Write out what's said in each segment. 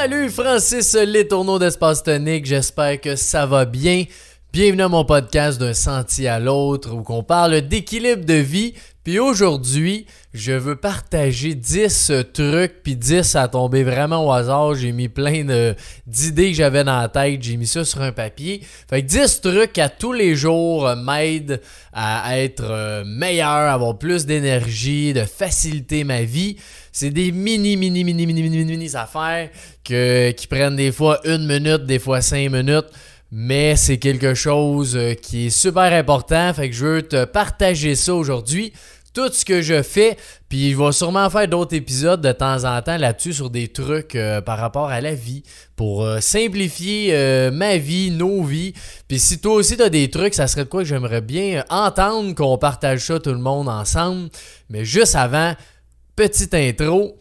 Salut Francis Les Tourneaux d'Espace Tonique, j'espère que ça va bien. Bienvenue à mon podcast d'un sentier à l'autre où on parle d'équilibre de vie. Puis aujourd'hui, je veux partager 10 trucs puis 10 à tomber vraiment au hasard. J'ai mis plein d'idées que j'avais dans la tête, j'ai mis ça sur un papier. Fait que 10 trucs à tous les jours m'aident à être euh, meilleur, avoir plus d'énergie, de faciliter ma vie. C'est des mini, mini, mini, mini, mini, mini affaires que, qui prennent des fois une minute, des fois cinq minutes. Mais c'est quelque chose euh, qui est super important. Fait que je veux te partager ça aujourd'hui. Tout ce que je fais, puis je vais sûrement faire d'autres épisodes de temps en temps là-dessus sur des trucs euh, par rapport à la vie pour euh, simplifier ma vie, nos vies. Puis si toi aussi tu as des trucs, ça serait de quoi que j'aimerais bien entendre qu'on partage ça tout le monde ensemble. Mais juste avant, Petite intro.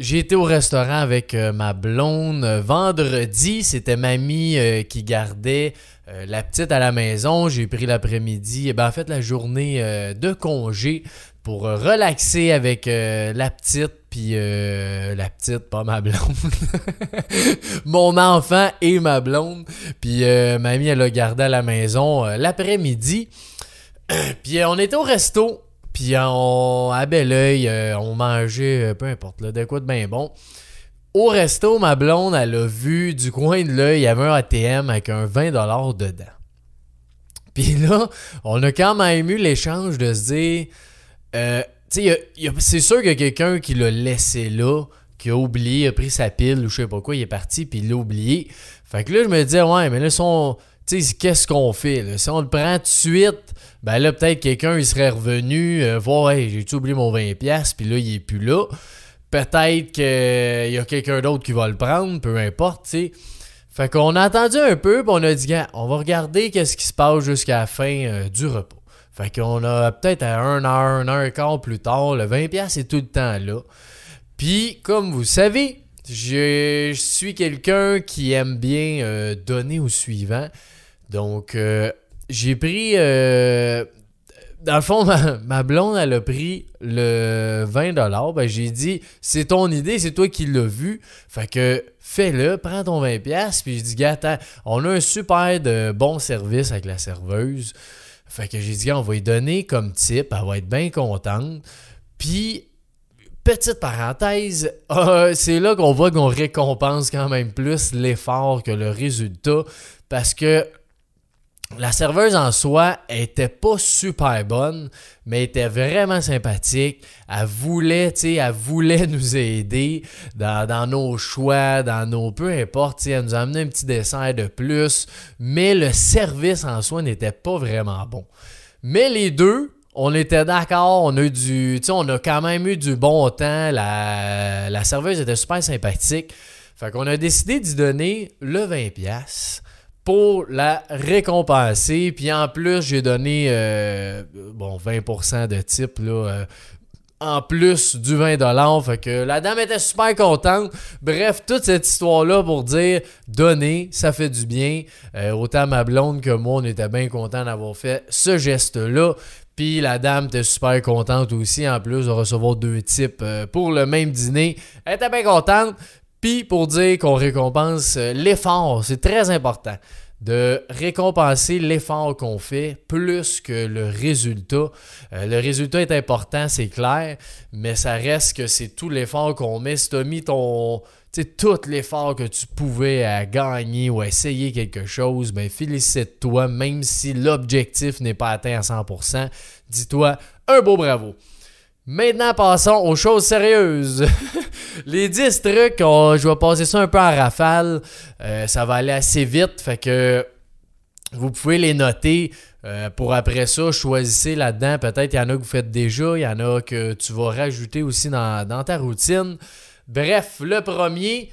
J'ai été au restaurant avec euh, ma blonde euh, vendredi. C'était mamie euh, qui gardait la petite à la maison. J'ai pris l'après-midi, et eh ben, en fait la journée de congé pour relaxer avec la petite, puis la petite, pas ma blonde. Mon enfant et ma blonde. Puis mamie, elle a gardé à la maison l'après-midi. puis on était au resto. Puis on, à bel oeil, euh, on mangeait, euh, peu importe, là, de quoi de bien bon. Au resto, ma blonde, elle a vu du coin de l'œil, il y avait un ATM avec un 20$ dedans. Puis là, on a quand même eu l'échange de se dire, euh, c'est sûr qu'il y a quelqu'un qui l'a laissé là, qui a oublié, a pris sa pile ou je sais pas quoi, il est parti, puis il l'a oublié. Fait que là, je me disais, ouais, mais là, qu'est-ce qu'on fait? Si on le prend tout de suite, ben là, peut-être quelqu'un il serait revenu euh, voir, hey, j'ai-tu oublié mon 20$, puis là, il est plus là. Peut-être qu'il y a quelqu'un d'autre qui va le prendre, peu importe. Fait qu'on a attendu un peu, puis on a dit, on va regarder qu'est-ce qui se passe jusqu'à la fin euh, du repas. Fait qu'on a peut-être à 1 heure, 1 heure et quart plus tard, le 20$ est tout le temps là. Puis, comme vous savez, je, suis quelqu'un qui aime bien euh, donner au suivant. Donc, euh, j'ai pris. Euh, dans le fond, ma, blonde, elle a pris le 20$. Ben, j'ai dit, c'est ton idée, c'est toi qui l'as vu. Fait que fais-le, prends ton 20$. Puis j'ai dit, gars, on a un super de bon service avec la serveuse. Fait que j'ai dit, on va lui donner comme type, elle va être bien contente. Puis, petite parenthèse, euh, c'est là qu'on voit qu'on récompense quand même plus l'effort que le résultat. Parce que la serveuse en soi était pas super bonne, mais était vraiment sympathique. Elle voulait, tu sais, elle voulait nous aider dans, nos choix, dans nos peu importe. Elle nous a amené un petit dessert de plus, mais le service en soi n'était pas vraiment bon. Mais les deux, on était d'accord, on a du, on a quand même eu du bon temps. La, la serveuse était super sympathique. Fait qu'on a décidé d'y donner le 20$ pour la récompenser. Puis en plus, j'ai donné euh, bon 20% de type euh, en plus du 20$. Fait que la dame était super contente. Bref, toute cette histoire-là pour dire donner, ça fait du bien. Euh, autant ma blonde que moi, on était bien contents d'avoir fait ce geste-là. Puis la dame était super contente aussi, en plus de recevoir deux types pour le même dîner. Elle était bien contente. Puis pour dire qu'on récompense euh, l'effort, c'est très important de récompenser l'effort qu'on fait plus que le résultat. Euh, le résultat est important, c'est clair, mais ça reste que c'est tout l'effort qu'on met. Si tu as mis ton, tout l'effort que tu pouvais à gagner ou à essayer quelque chose, ben félicite-toi, même si l'objectif n'est pas atteint à 100%. Dis-toi un beau bravo. Maintenant, passons aux choses sérieuses. les 10 trucs, je vais passer ça un peu en rafale. Euh, ça va aller assez vite, fait que vous pouvez les noter. Euh, pour après ça, choisissez là-dedans. Peut-être il y en a que vous faites déjà, il y en a que tu vas rajouter aussi dans, dans ta routine. Bref, le premier,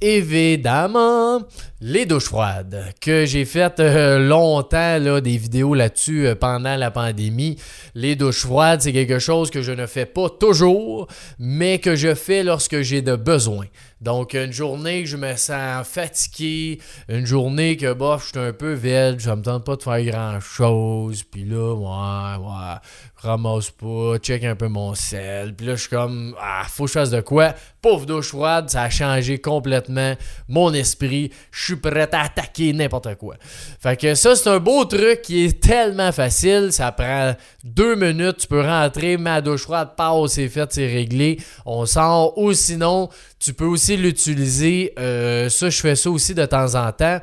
évidemment les douches froides que j'ai fait euh, longtemps des vidéos là-dessus euh, pendant la pandémie. Les douches froides, c'est quelque chose que je ne fais pas toujours, mais que je fais lorsque j'ai de besoin. Donc, une journée que je me sens fatigué, une journée que, bof, je suis un peu vide, ça me tente pas de faire grand-chose, puis là, ouais, ouais, ramasse pas, check un peu mon sel, puis là, je suis comme, ah, faut que je fasse de quoi? Pauvre douche froide, ça a changé complètement mon esprit, je suis prêt à attaquer n'importe quoi. Fait que ça, c'est un beau truc qui est tellement facile, ça prend deux minutes, tu peux rentrer, ma douche froide passe, c'est fait, c'est réglé, on sort, ou sinon, tu peux aussi l'utiliser, euh, ça, je fais ça aussi de temps en temps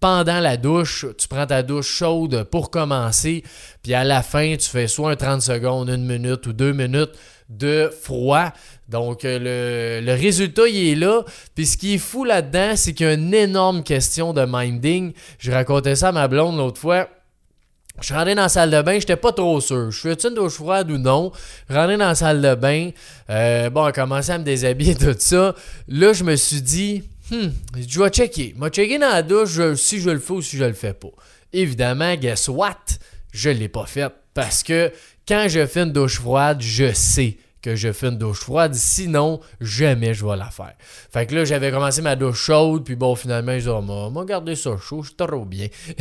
pendant la douche, tu prends ta douche chaude pour commencer, puis à la fin, tu fais soit un 30 secondes, une minute ou deux minutes de froid. Donc, euh, le, résultat, il est là. Puis ce qui est fou là-dedans, c'est qu'il y a une énorme question de minding. Je racontais ça à ma blonde l'autre fois. Je suis rentré dans la salle de bain, j'étais pas trop sûr. Je fais une douche froide ou non? Je rentré dans la salle de bain. Euh, bon, a commencé à me déshabiller, tout ça. Là, je me suis dit, hmm, je vais checker. Je vais checker dans la douche si je le fais ou si je le fais pas. Évidemment, guess what? Je l'ai pas fait. Parce que quand je fais une douche froide, je sais que je fais une douche froide. Sinon, jamais je vais la faire. Fait que là, j'avais commencé ma douche chaude, puis bon, finalement, je disais, oh, m'a gardé ça chaud, je trop bien.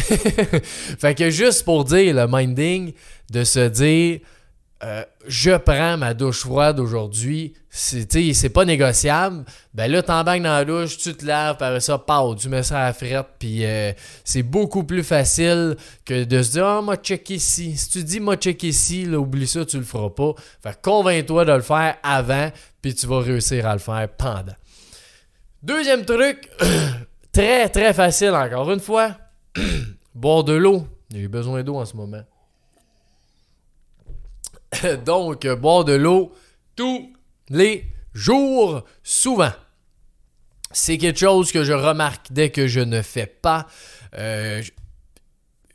fait que juste pour dire le minding, de se dire, euh, je prends ma douche froide aujourd'hui, c'est, pas négociable, ben là, t'embarques dans la douche, tu te laves, par ça, pau, tu mets ça à la frette, puis euh, c'est beaucoup plus facile que de se dire, ah, oh, moi, check ici. Si tu dis, moi, check ici, là, oublie ça, tu le feras pas. Fait convainc-toi de le faire avant, puis tu vas réussir à le faire pendant. Deuxième truc, très, très facile, encore une fois, boire de l'eau. J'ai besoin d'eau en ce moment. Donc, boire de l'eau tous les jours, souvent. C'est quelque chose que je remarque dès que je ne fais pas. Euh,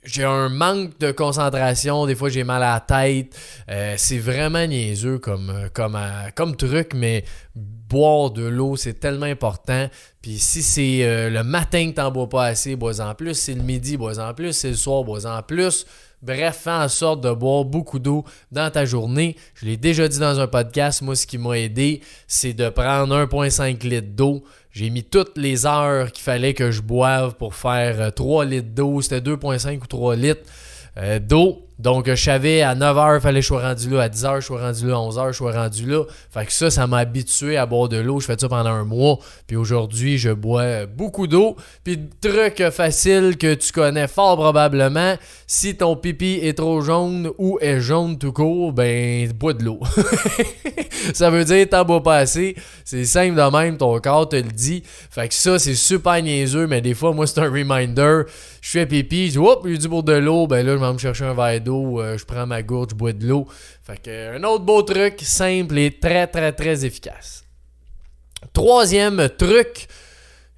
j'ai un manque de concentration, des fois j'ai mal à la tête. Euh, c'est vraiment niaiseux comme, comme, euh, comme truc, mais boire de l'eau, c'est tellement important. Puis si c'est le matin que t'en bois pas assez, bois-en plus. C'est le midi, bois-en plus. C'est le soir, bois-en plus. Bref, fais en sorte de boire beaucoup d'eau dans ta journée. Je l'ai déjà dit dans un podcast, moi ce qui m'a aidé, c'est de prendre 1,5 litre d'eau. J'ai mis toutes les heures qu'il fallait que je boive pour faire 3 euh, litres d'eau. C'était 2,5 ou 3 litres euh, d'eau. Donc, je savais à 9h, il fallait que je sois rendu là. À 10h, je sois rendu là. À 11h, je sois rendu là. Fait que ça, ça m'a habitué à boire de l'eau. Je fais ça pendant un mois. Puis aujourd'hui, je bois beaucoup d'eau. Puis, truc facile que tu connais fort probablement, si ton pipi est trop jaune ou est jaune tout court, ben, bois de l'eau. ça veut dire t'en bois pas assez. C'est simple de même, ton corps te le dit. Fait que ça, c'est super niaiseux, mais des fois, moi, c'est un reminder. Je fais pipi, je dis, oups, j'ai du boire de l'eau. Ben là, je vais me chercher un verre d'eau, euh, je prends ma gourde, je bois de l'eau. Fait que, un autre beau truc, simple et très, très, très efficace. Troisième truc,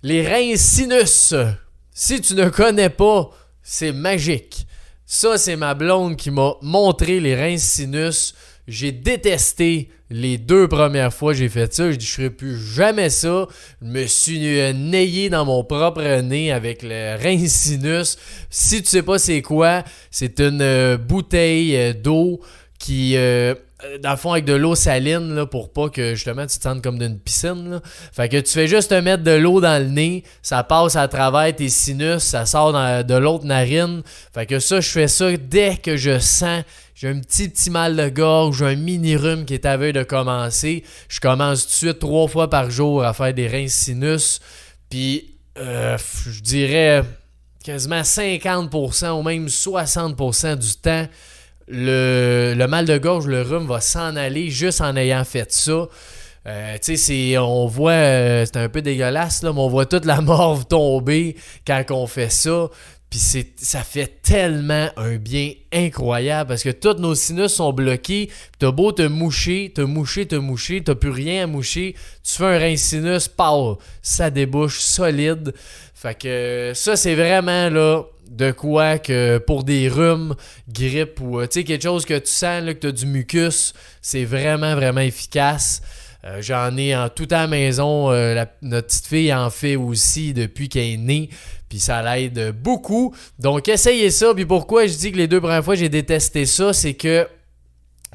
les reins sinus. Si tu ne connais pas, c'est magique. Ça, c'est ma blonde qui m'a montré les reins sinus. J'ai détesté les deux premières fois j'ai fait ça. Je dis, je plus jamais ça. Je me suis nayé dans mon propre nez avec le rein sinus. Si tu sais pas c'est quoi, c'est une euh, bouteille euh, d'eau qui... Euh, dans le fond, avec de l'eau saline, là, pour pas que justement tu te sentes comme d'une piscine. Fait que tu fais juste te mettre de l'eau dans le nez, ça passe à travers tes sinus, ça sort de l'autre narine. Fait que ça, je fais ça dès que je sens j'ai un petit petit mal de gorge, un mini rhume qui est à veille de commencer. Je commence tout de suite trois fois par jour à faire des reins sinus. Puis, euh, je dirais quasiment 50% ou même 60% du temps, le, mal de gorge, le rhume va s'en aller juste en ayant fait ça. Euh, tu sais, on voit, euh, c'est un peu dégueulasse, là, mais on voit toute la morve tomber quand on fait ça. Ça fait tellement un bien incroyable parce que tous nos sinus sont bloqués. T'as beau te moucher, te moucher, te moucher, t'as plus rien à moucher. Tu fais un rein sinus, pow, ça débouche solide. Fait que ça, c'est vraiment là de quoi que pour des rhumes, grippe ou euh, tu quelque chose que tu sens là, que tu as du mucus, c'est vraiment, vraiment efficace. Euh, j'en ai en toute à la maison. Euh, notre petite fille en fait aussi depuis qu'elle est née. Puis ça l'aide beaucoup. Donc essayez ça. Puis pourquoi je dis que les deux premières fois j'ai détesté ça, c'est que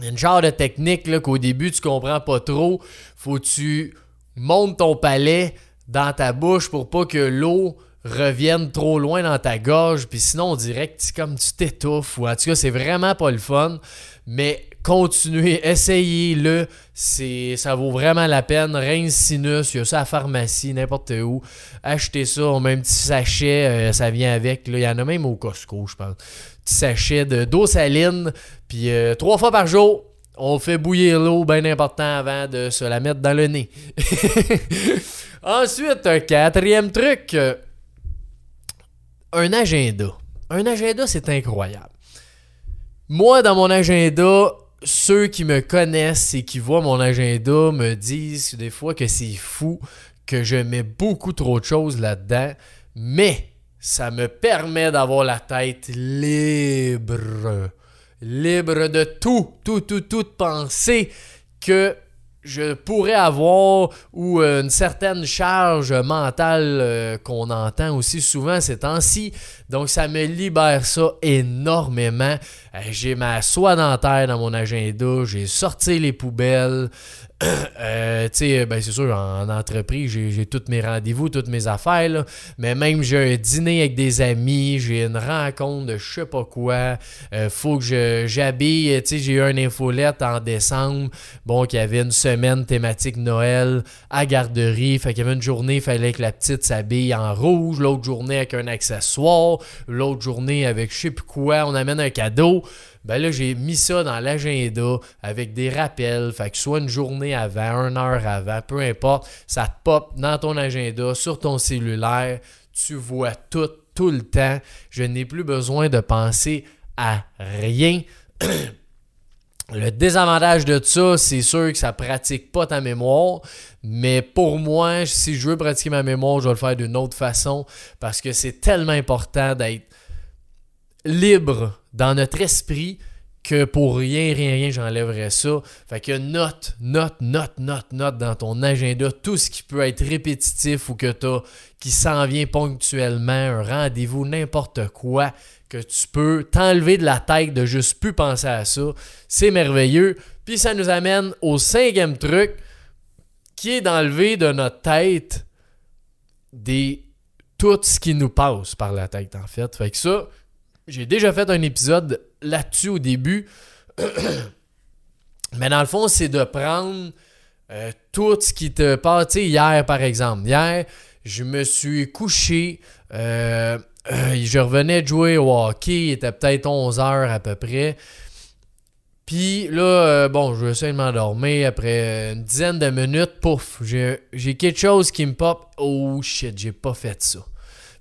une genre de technique qu'au début tu comprends pas trop. Faut que tu monte ton palais dans ta bouche pour pas que l'eau revienne trop loin dans ta gorge, puis sinon on dirait que tu, comme tu t'étouffes, ou en tout cas c'est vraiment pas le fun, mais continuez, essayez-le, ça vaut vraiment la peine. Reine Sinus, il y a ça à pharmacie, n'importe où. Achetez ça, on met un petit sachet, euh, ça vient avec, il y en a même au Costco, je pense. Petit sachet de, d'eau saline, puis euh, trois fois par jour, on fait bouillir l'eau bien important avant de se la mettre dans le nez. Ensuite, un quatrième truc, euh, un agenda. Un agenda, c'est incroyable. Moi, dans mon agenda, ceux qui me connaissent et qui voient mon agenda me disent des fois que c'est fou, que je mets beaucoup trop de choses là-dedans, mais ça me permet d'avoir la tête libre. Libre de tout, tout, tout, tout penser que je pourrais avoir ou euh, une certaine charge mentale euh, qu'on entend aussi souvent ces temps-ci. Donc ça me libère ça énormément. Euh, j'ai ma soie dentaire dans mon agenda, j'ai sorti les poubelles, euh, tu sais, ben c'est sûr, en, entreprise, j'ai tous mes rendez-vous, toutes mes affaires, mais même j'ai un dîner avec des amis, j'ai une rencontre de je sais pas quoi, euh, faut que j'habille, j'ai eu une infolette en décembre, bon, qu'il y avait une semaine thématique Noël à garderie, fait qu'il y avait une journée, il fallait que la petite s'habille en rouge, l'autre journée avec un accessoire, l'autre journée avec je sais plus quoi, on amène un cadeau ben là, j'ai mis ça dans l'agenda avec des rappels. Fait que soit une journée avant, une heure avant, peu importe, ça te pop dans ton agenda, sur ton cellulaire. Tu vois tout, tout le temps. Je n'ai plus besoin de penser à rien. Le désavantage de ça, c'est sûr que ça pratique pas ta mémoire, mais pour moi, si je veux pratiquer ma mémoire, je vais le faire d'une autre façon parce que c'est tellement important d'être libre dans notre esprit que pour rien, rien, rien, j'enlèverais ça. Fait que note, note, note, note, note dans ton agenda tout ce qui peut être répétitif ou que tu as, qui s'en vient ponctuellement, un rendez-vous, n'importe quoi, que tu peux t'enlever de la tête de juste plus penser à ça. C'est merveilleux. Puis ça nous amène au cinquième truc qui est d'enlever de notre tête des tout ce qui nous passe par la tête en fait. Fait que ça, j'ai déjà fait un épisode là-dessus au début. Mais dans le fond, c'est de prendre euh, tout ce qui te passe. Hier, par exemple. Hier, je me suis couché. Euh, euh, je revenais de jouer au hockey. Il était peut-être 11 heures à peu près. Puis là, bon, je vais essayer de. Après une dizaine de minutes, pouf, j'ai quelque chose qui me pop. Oh shit, j'ai pas fait ça.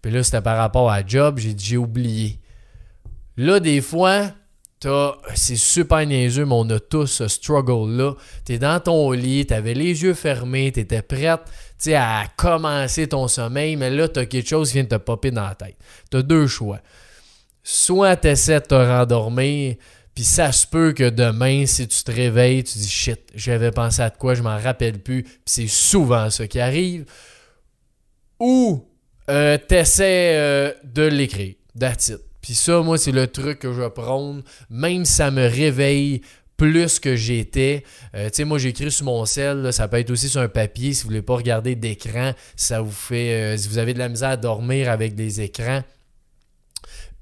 Puis là, c'était par rapport à job. J'ai oublié. Là, des fois, c'est super niaiseux, mais on a tous ce struggle-là. Tu es dans ton lit, tu avais les yeux fermés, tu étais prête à commencer ton sommeil, mais là, tu as quelque chose qui vient te popper dans la tête. Tu as deux choix. Soit tu essaies de te rendormir, puis ça se peut que demain, si tu te réveilles, tu dis shit, j'avais pensé à quoi, je m'en rappelle plus, puis c'est souvent ce qui arrive. Ou euh, tu essaies euh, de l'écrire. That's it. Puis ça, moi, c'est le truc que je prône, même ça me réveille plus que j'étais. Euh, tu sais, moi, j'écris sur mon sel, ça peut être aussi sur un papier si vous voulez pas regarder d'écran, ça vous fait, euh, si vous avez de la misère à dormir avec des écrans,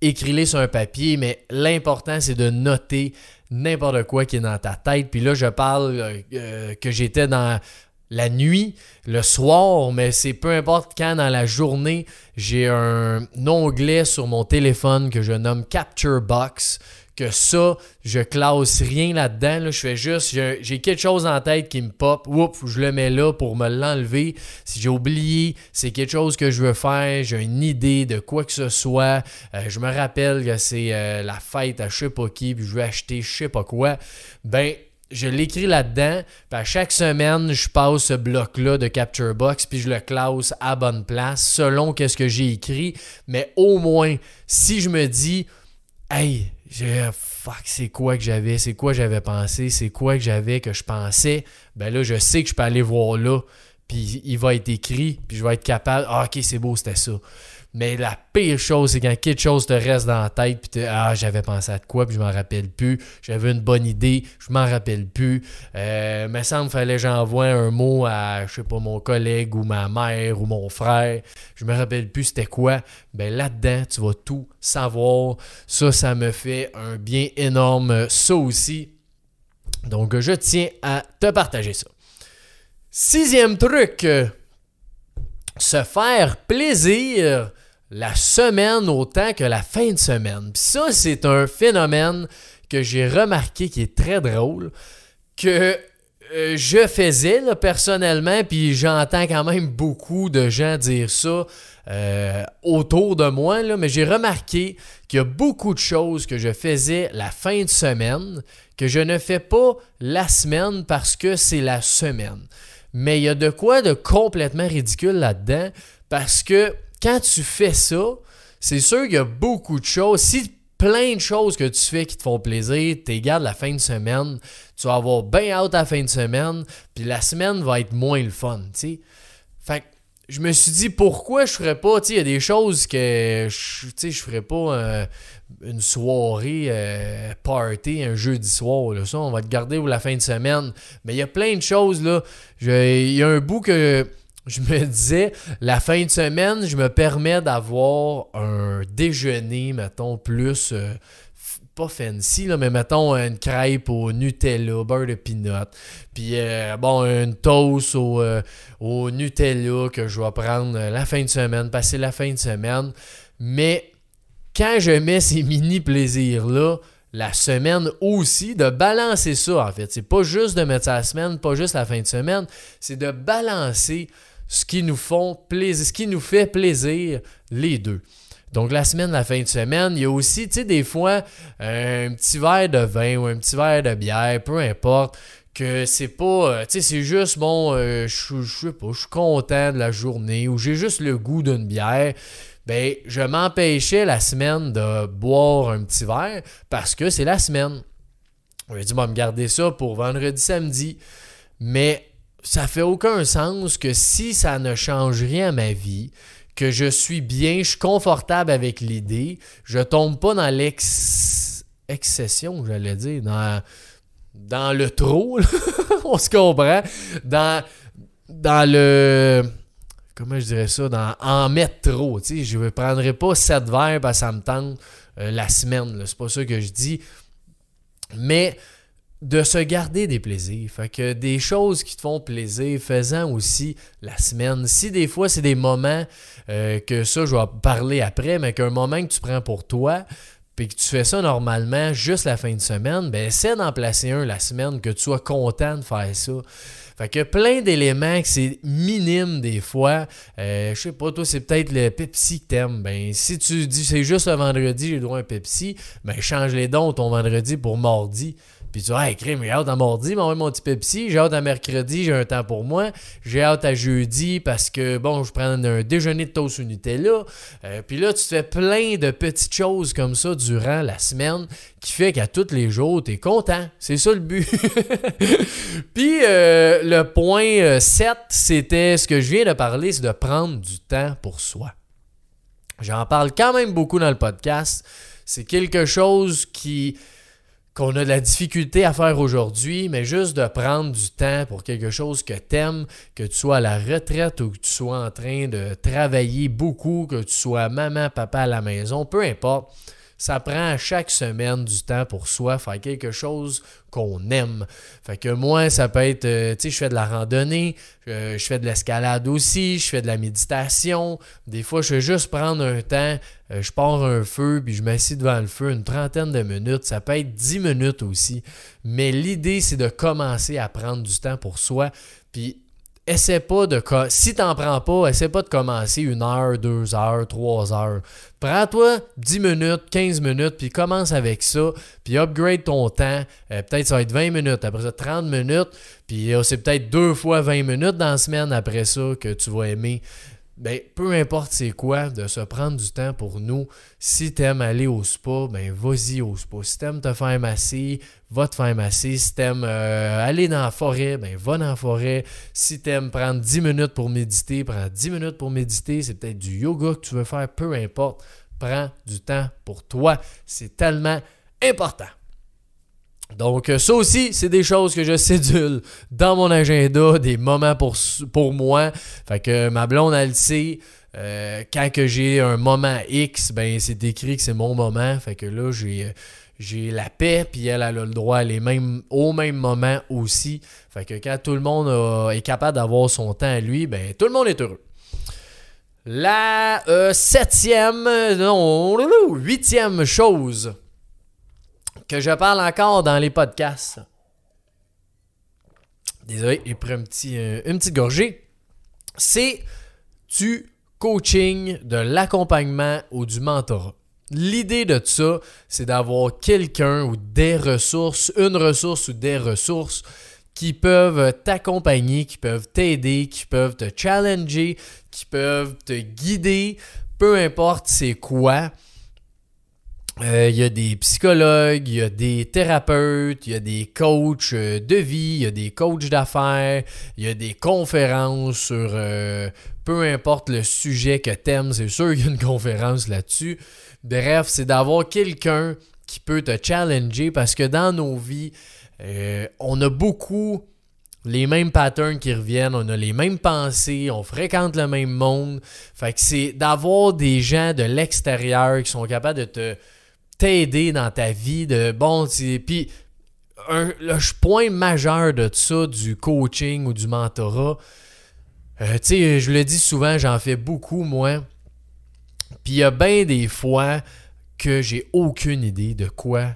écris-les sur un papier, mais l'important, c'est de noter n'importe quoi qui est dans ta tête. Puis là, je parle euh, que j'étais dans la nuit, le soir, mais c'est peu importe quand dans la journée, j'ai un onglet sur mon téléphone que je nomme Capture Box. Que ça, je classe rien là-dedans. Je fais juste, j'ai quelque chose en tête qui me pop. Oups, je le mets là pour me l'enlever. Si j'ai oublié, c'est quelque chose que je veux faire. J'ai une idée de quoi que ce soit. Euh, je me rappelle que c'est euh, la fête à je sais pas qui, puis je veux acheter je sais pas quoi. Ben, je l'écris là-dedans, puis chaque semaine, je passe ce bloc-là de Capture Box, puis je le classe à bonne place selon qu'est-ce que j'ai écrit. Mais au moins, si je me dis, hey, fuck, c'est quoi que j'avais, c'est quoi j'avais pensé, c'est quoi que j'avais que je pensais, ben là, je sais que je peux aller voir là, puis il va être écrit, puis je vais être capable, ah, ok, c'est beau, c'était ça. Mais la pire chose, c'est quand quelque chose te reste dans la tête, puis tu ah, j'avais pensé à quoi, puis je m'en rappelle plus. J'avais une bonne idée, je m'en rappelle plus. Euh, me fallait que j'envoie un mot à, je sais pas, mon collègue ou ma mère ou mon frère. Je me rappelle plus c'était quoi. Ben là-dedans, tu vas tout savoir. Ça, ça me fait un bien énorme. Ça aussi. Donc, je tiens à te partager ça. Sixième truc, se faire plaisir la semaine autant que la fin de semaine. ça, c'est un phénomène que j'ai remarqué qui est très drôle, que euh, je faisais personnellement, puis j'entends quand même beaucoup de gens dire ça euh, autour de moi, mais j'ai remarqué qu'il y a beaucoup de choses que je faisais la fin de semaine que je ne fais pas la semaine parce que c'est la semaine. Mais il y a de quoi de complètement ridicule là-dedans parce que quand tu fais ça, c'est sûr qu'il y a beaucoup de choses. Si plein de choses que tu fais qui te font plaisir, tu gardes la fin de semaine, tu vas avoir bien hâte à la fin de semaine, puis la semaine va être moins le fun. Fait que je me suis dit pourquoi je ferais pas, tu il y a des choses que je, tu je ferais pas euh, une soirée euh, party un jeudi soir, on va te garder pour la fin de semaine. Mais il y a plein de choses là, il y a un bout que je me disais, la fin de semaine, je me permets d'avoir un déjeuner, mettons, plus, euh, pas fancy, là, mais mettons une crêpe au Nutella, beurre de peanut, puis euh, bon, une toast au, euh, au, Nutella que je vais prendre la fin de semaine, passer la fin de semaine. Mais quand je mets ces mini plaisirs-là, la semaine aussi, de balancer ça en fait. C'est pas juste de mettre ça la semaine, pas juste la fin de semaine, c'est de balancer ce qui nous font plaisir, ce qui nous fait plaisir, les deux. Donc la semaine, la fin de semaine, il y a aussi, tu sais, des fois, un petit verre de vin ou un petit verre de bière, peu importe, que c'est pas, euh, tu sais, c'est juste, bon, euh, je sais pas, je suis content de la journée ou j'ai juste le goût d'une bière. Ben, je m'empêchais la semaine de boire un petit verre parce que c'est la semaine. On dit, me garder ça pour vendredi, samedi. Mais ça fait aucun sens que si ça ne change rien à ma vie, que je suis bien, je suis confortable avec l'idée, je tombe pas dans l'excession, j'allais dire, dans, dans le trop, on se comprend, dans, le comment je dirais ça, dans, en mettre trop. Tu je ne prendrai pas sept verres parce que ça me tente euh, la semaine. C'est pas ça que je dis. Mais de se garder des plaisirs. Fait que des choses qui te font plaisir, faisant aussi la semaine. Si des fois c'est des moments euh, que ça, je vais parler après, mais qu'un moment que tu prends pour toi, puis que tu fais ça normalement juste la fin de semaine, ben essaie d'en placer un la semaine, que tu sois content de faire ça. Fait que plein d'éléments que c'est minime des fois. Euh, je sais pas, toi, c'est peut-être le Pepsi que t'aimes. Ben, si tu dis c'est juste le vendredi, j'ai droit à un Pepsi, ben change les dons ton vendredi pour mardi. Puis tu dis, hey, crime, j'ai hâte à mardi, m'envoie mon petit Pepsi. J'ai hâte à mercredi, j'ai un temps pour moi. J'ai hâte à jeudi parce que, bon, je prends un déjeuner de toast au Nutella. Euh, puis là, tu te fais plein de petites choses comme ça durant la semaine qui fait qu'à tous les jours, tu es content. C'est ça le but. Puis euh, le point 7, euh, c'était ce que je viens de parler, c'est de prendre du temps pour soi. J'en parle quand même beaucoup dans le podcast. C'est quelque chose qui qu'on a de la difficulté à faire aujourd'hui, mais juste de prendre du temps pour quelque chose que tu aimes, que tu sois à la retraite ou que tu sois en train de travailler beaucoup, que tu sois maman, papa à la maison, peu importe ça prend chaque semaine du temps pour soi, faire quelque chose qu'on aime. Fait que moi, ça peut être, euh, tu sais, je fais de la randonnée, euh, je fais de l'escalade aussi, je fais de la méditation. Des fois, je vais juste prendre un temps, euh, je pars un feu, puis je m'assieds devant le feu une trentaine de minutes. Ça peut être dix minutes aussi. Mais l'idée, c'est de commencer à prendre du temps pour soi. Puis essaie pas de. Si t'en prends pas, essaie pas de commencer une heure, deux heures, trois heures. Prends-toi 10 minutes, 15 minutes, puis commence avec ça, puis upgrade ton temps. Euh, peut-être ça va être 20 minutes, après ça 30 minutes, puis c'est peut-être deux fois 20 minutes dans la semaine après ça que tu vas aimer. Ben, peu importe c'est quoi, de se prendre du temps pour nous. Si t'aimes aller au spa, ben, vas-y au spa. Si t'aimes te faire masser, va te faire masser. Si t'aimes euh, aller dans la forêt, ben, va dans la forêt. Si t'aimes prendre 10 minutes pour méditer, prends 10 minutes pour méditer. C'est peut-être du yoga que tu veux faire, peu importe. Prends du temps pour toi. C'est tellement important. Donc, euh, ça aussi, c'est des choses que je cédule dans mon agenda, des moments pour, pour moi. Fait que ma blonde, elle le sait. Euh, quand que j'ai un moment X, ben c'est écrit que c'est mon moment. Fait que là, j'ai, j'ai la paix, puis elle, a le droit mêmes, au même moment aussi. Fait que quand tout le monde est capable d'avoir son temps à lui, ben tout le monde est heureux. La euh, septième, non, huitième chose que je parle encore dans les podcasts. Désolé, j'ai pris un petit, euh, une petite gorgée. C'est du coaching, de l'accompagnement ou du mentorat. L'idée de ça, c'est d'avoir quelqu'un ou des ressources, une ressource ou des ressources qui peuvent t'accompagner, qui peuvent t'aider, qui peuvent te challenger, qui peuvent te guider, peu importe c'est quoi, euh, il y a des psychologues, il y a des thérapeutes, il y a des coachs euh, de vie, il y a des coachs d'affaires, il y a des conférences sur euh, peu importe le sujet que t'aimes, c'est sûr qu'il y a une conférence là-dessus. Bref, c'est d'avoir quelqu'un qui peut te challenger parce que dans nos vies, on a beaucoup les mêmes patterns qui reviennent, on a les mêmes pensées, on fréquente le même monde. Fait que c'est d'avoir des gens de l'extérieur qui sont capables de te t'aider dans ta vie, de bon, puis le point majeur de ça, du coaching ou du mentorat, euh, tu sais, je le dis souvent, j'en fais beaucoup, moi. Puis il y a bien des fois que j'ai aucune idée de quoi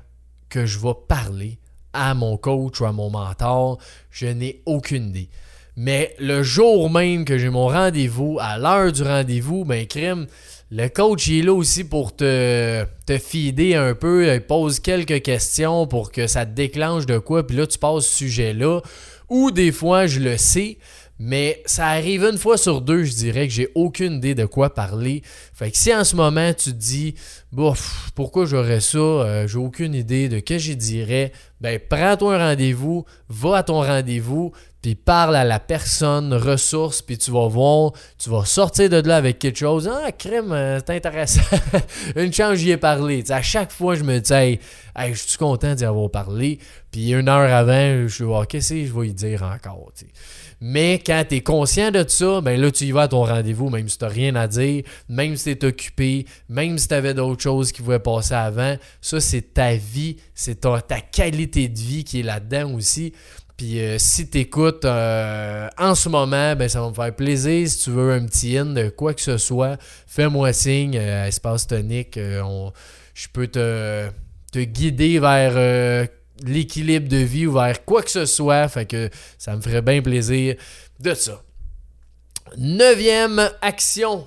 que je vais parler à mon coach ou à mon mentor. Je n'ai aucune idée. Mais le jour même que j'ai mon rendez-vous, à l'heure du rendez-vous, ben crime, le coach est là aussi pour te, te fider un peu. Il pose quelques questions pour que ça te déclenche de quoi. Puis là, tu passes ce sujet-là. Ou des fois, je le sais, mais ça arrive une fois sur deux, je dirais que j'ai aucune idée de quoi parler. Fait que si en ce moment tu te dis, bof, pourquoi j'aurais ça, euh, j'ai aucune idée de que j'y dirais, ben prends-toi un rendez-vous, va à ton rendez-vous, puis parle à la personne ressource, puis tu vas voir, tu vas sortir de là avec quelque chose. Ah, crème, euh, c'est intéressant. une chance, j'y ai parlé. à chaque fois, je me dis, hey, je suis content d'y avoir parlé. Puis une heure avant, je suis, qu'est-ce que je vais y dire encore? Mais quand tu es conscient de ça, ben là, tu y vas à ton rendez-vous, même si tu n'as rien à dire, même si tu es occupé, même si tu avais d'autres choses qui pouvaient passer avant. Ça, c'est ta vie, c'est ta qualité de vie qui est là-dedans aussi. Puis euh, si tu écoutes euh, en ce moment, ben, ça va me faire plaisir. Si tu veux un petit in de quoi que ce soit, fais-moi signe, euh, Espace Tonique. je peux te, te, guider vers l'équilibre de vie ou vers quoi que ce soit. Fait que ça me ferait bien plaisir de ça. Neuvième action.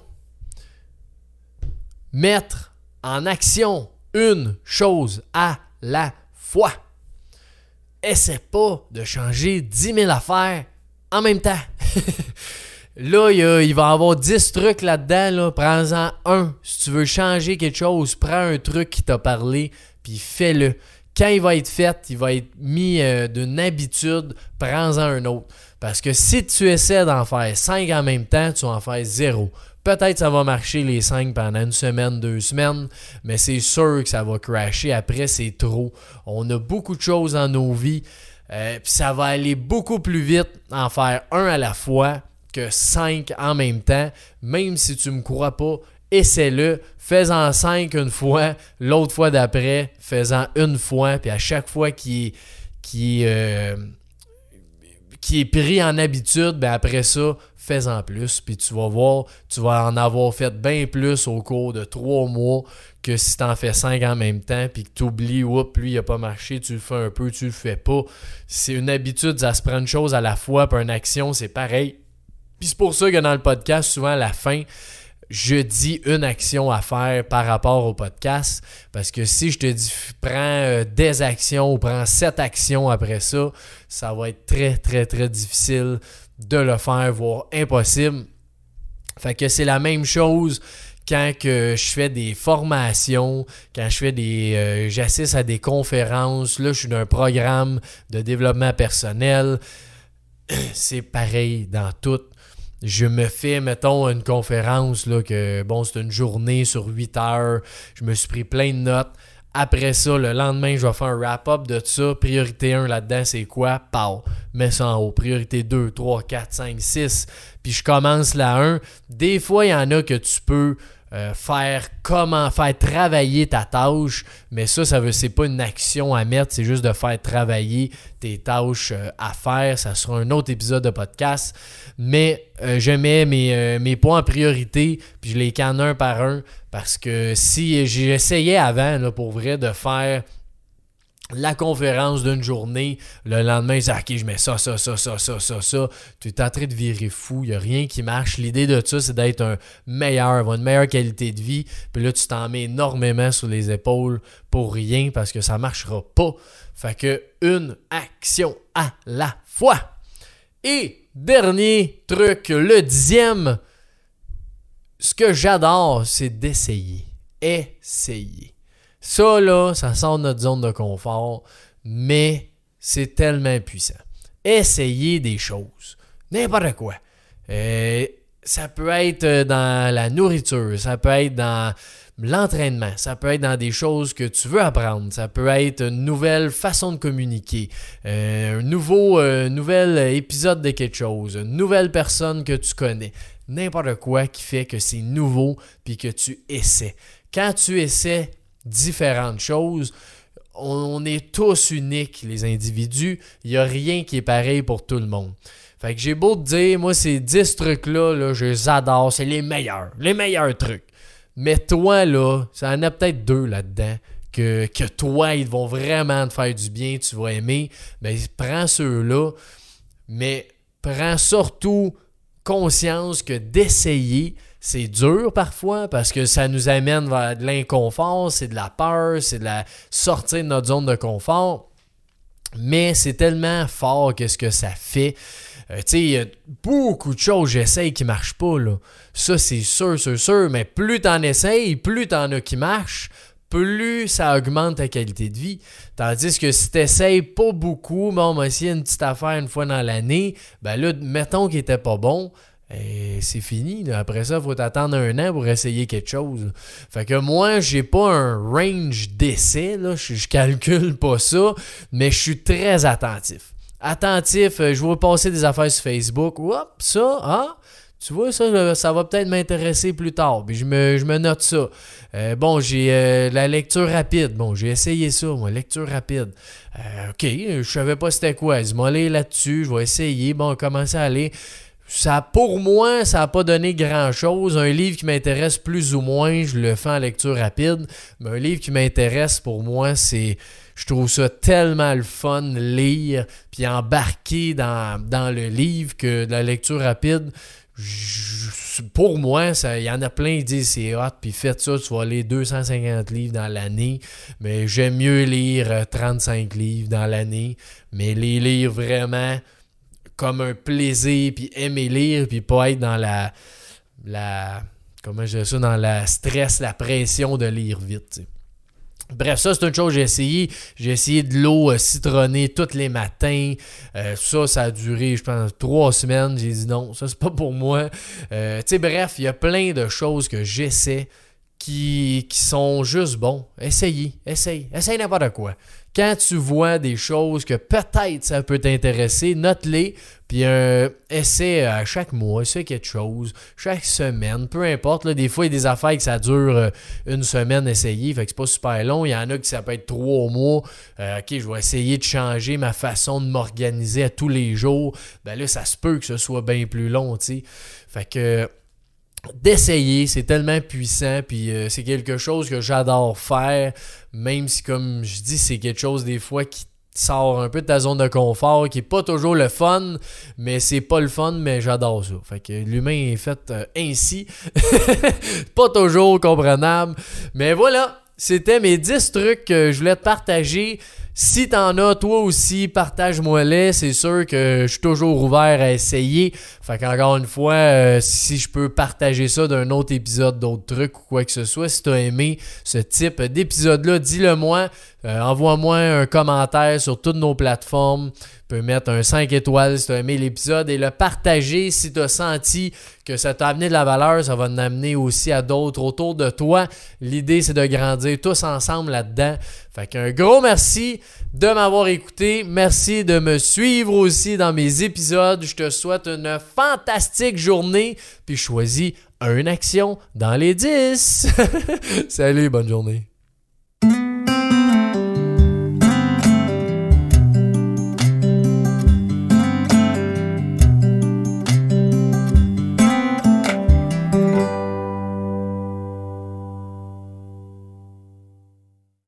Mettre en action une chose à la fois essaie pas de changer 10 000 affaires en même temps. là, il, va y avoir 10 trucs là-dedans. Prends-en un. Si tu veux changer quelque chose, prends un truc qui t'a parlé, puis fais-le. Quand il va être fait, il va être mis euh, d'une habitude, prends-en un autre. Parce que si tu essaies d'en faire 5 en même temps, tu vas en faire 0. Peut-être ça va marcher les 5 pendant une semaine, deux semaines, mais c'est sûr que ça va crasher. Après, c'est trop. On a beaucoup de choses dans nos vies. Euh, puis ça va aller beaucoup plus vite en faire un à la fois que 5 en même temps. Même si tu ne me crois pas, essaie-le. Fais-en 5 une fois, l'autre fois d'après, fais-en une fois. Puis à chaque fois qu'il qui, qui est pris en habitude, ben après ça, fais-en plus. Puis tu vas voir, tu vas en avoir fait bien plus au cours de trois mois que si tu en fais cinq en même temps, puis que tu oublies, oups, lui, il n'a pas marché, tu le fais un peu, tu le fais pas. C'est une habitude, ça se prend une chose à la fois, puis une action, c'est pareil. Puis c'est pour ça que dans le podcast, souvent à la fin, je dis une action à faire par rapport au podcast. Parce que si je te dis prends euh, des actions ou prends sept actions après ça, ça va être très, très, très difficile de le faire, voire impossible. Fait que c'est la même chose quand que je fais des formations, quand je fais des euh, j'assiste à des conférences, là je suis d'un programme de développement personnel. C'est pareil dans tout. Je me fais, mettons, une conférence, là, que bon, c'est une journée sur 8 heures. Je me suis pris plein de notes. Après ça, le lendemain, je vais faire un wrap-up de ça. Priorité 1 là-dedans, c'est quoi? Pow! Mets ça en haut. Priorité 2, 3, 4, 5, 6. Puis je commence la 1. Des fois, il y en a que tu peux euh, faire comment faire travailler ta tâche, mais ça, ça veut c'est pas une action à mettre, c'est juste de faire travailler tes tâches euh, à faire. Ça sera un autre épisode de podcast. Mais euh, je mets mes, points en priorité, puis je les canne un par un. Parce que si j'essayais avant, pour vrai, de faire la conférence d'une journée, le lendemain, c'est OK, je mets ça, ça, ça, ça, ça, ça, ça. Tu es en train de virer fou, il n'y a rien qui marche. L'idée de ça, c'est d'être un meilleur, avoir une meilleure qualité de vie. Puis là, tu t'en mets énormément sur les épaules pour rien parce que ça ne marchera pas. Fait que une action à la fois. Et dernier truc, le dixième, ce que j'adore, c'est d'essayer. Essayer. Ça, là, ça sort de notre zone de confort, mais c'est tellement puissant. Essayez des choses. N'importe quoi. Euh, ça peut être dans la nourriture, ça peut être dans l'entraînement, ça peut être dans des choses que tu veux apprendre, ça peut être une nouvelle façon de communiquer, euh, un nouveau euh, nouvel épisode de quelque chose, une nouvelle personne que tu connais, n'importe quoi qui fait que c'est nouveau puis que tu essaies. Quand tu essaies, différentes choses. On est tous uniques, les individus. Il n'y a rien qui est pareil pour tout le monde. Fait j'ai beau te dire, moi, ces 10 trucs-là, là, je les adore. C'est les meilleurs. Les meilleurs trucs. Mais toi, là, ça en a peut-être deux là-dedans. Que, que toi, ils vont vraiment te faire du bien, tu vas aimer. Ben, prends ceux-là. Mais prends surtout conscience que d'essayer, c'est dur parfois parce que ça nous amène vers de l'inconfort, c'est de la peur, c'est de la sortie de notre zone de confort. Mais c'est tellement fort qu'est-ce que ça fait. Euh, tu sais, il y a beaucoup de choses j'essaye qui ne marchent pas. Là. Ça, c'est sûr, c'est sûr. Mais plus tu en essayes, plus tu en as qui marchent, plus ça augmente ta qualité de vie. Tandis que si tu essayes pas beaucoup, bon, on va essayer une petite affaire une fois dans l'année, ben là, mettons qu'il était pas bon, c'est fini. Après ça, il faut attendre un an pour essayer quelque chose. Fait que moi, j'ai pas un range d'essai. Je, je calcule pas ça, mais je suis très attentif. Attentif, euh, je vois passer des affaires sur Facebook. Hop, ça, ah, tu vois, ça, ça va peut-être m'intéresser plus tard. Je me, je me note ça. Euh, bon, j'ai euh, la lecture rapide. Bon, j'ai essayé ça, moi, lecture rapide. ok, je savais pas c'était quoi. Je vais là-dessus, je vais essayer. Bon, commencer à aller ça, pour moi, ça n'a pas donné grand-chose. Un livre qui m'intéresse plus ou moins, je le fais en lecture rapide. Mais un livre qui m'intéresse, pour moi, c'est... Je trouve ça tellement le fun lire, puis embarquer dans, dans le livre que la lecture rapide. pour moi, il y en a plein qui disent c'est hot, puis faites ça, tu vas lire 250 livres dans l'année. Mais j'aime mieux lire 35 livres dans l'année. Mais les lire vraiment comme un plaisir, puis aimer lire, puis pas être dans la. la comment je dis ça, dans la stress, la pression de lire vite. Bref, ça, c'est une chose que j'ai essayé. J'ai essayé de l'eau euh, citronnée tous les matins. Euh, ça, ça a duré, je pense, trois semaines. J'ai dit non, ça, c'est pas pour moi. Euh, bref, il y a plein de choses que j'essaie qui, qui sont juste bons. Essayez, essaye, essaye n'importe quoi quand tu vois des choses que peut-être ça peut t'intéresser, note-les, puis essaie à chaque mois, essaie quelque chose, chaque semaine, peu importe. Là, des fois, il y a des affaires que ça dure euh, une semaine essayer, fait que c'est pas super long. Il y en a que ça peut être trois mois. Euh, ok, je vais essayer de changer ma façon de m'organiser à tous les jours. Ben là, ça se peut que ce soit bien plus long, tu sais. Fait que d'essayer, c'est tellement puissant, puis euh, c'est quelque chose que j'adore faire, même si, comme je dis, c'est quelque chose des fois qui sort un peu de ta zone de confort, qui est pas toujours le fun, mais c'est pas le fun, mais j'adore ça. Fait que l'humain est fait euh, ainsi. pas toujours comprenable. Mais voilà, c'était mes 10 trucs que je voulais te partager. Si t'en as, toi aussi, partage-moi-les. C'est sûr que je suis toujours ouvert à essayer. Fait qu'encore une fois, euh, si je peux partager ça d'un autre épisode, d'autres trucs ou quoi que ce soit, si t'as aimé ce type d'épisode-là, dis-le moi. Euh, envoie-moi un commentaire sur toutes nos plateformes. Peux mettre un 5 étoiles si tu as aimé l'épisode et le partager si tu as senti que ça t'a amené de la valeur. Ça va en aussi à d'autres autour de toi. L'idée, c'est de grandir tous ensemble là-dedans. Fait qu'un gros merci de m'avoir écouté. Merci de me suivre aussi dans mes épisodes. Je te souhaite une fantastique journée. Puis choisis une action dans les 10. Salut, bonne journée.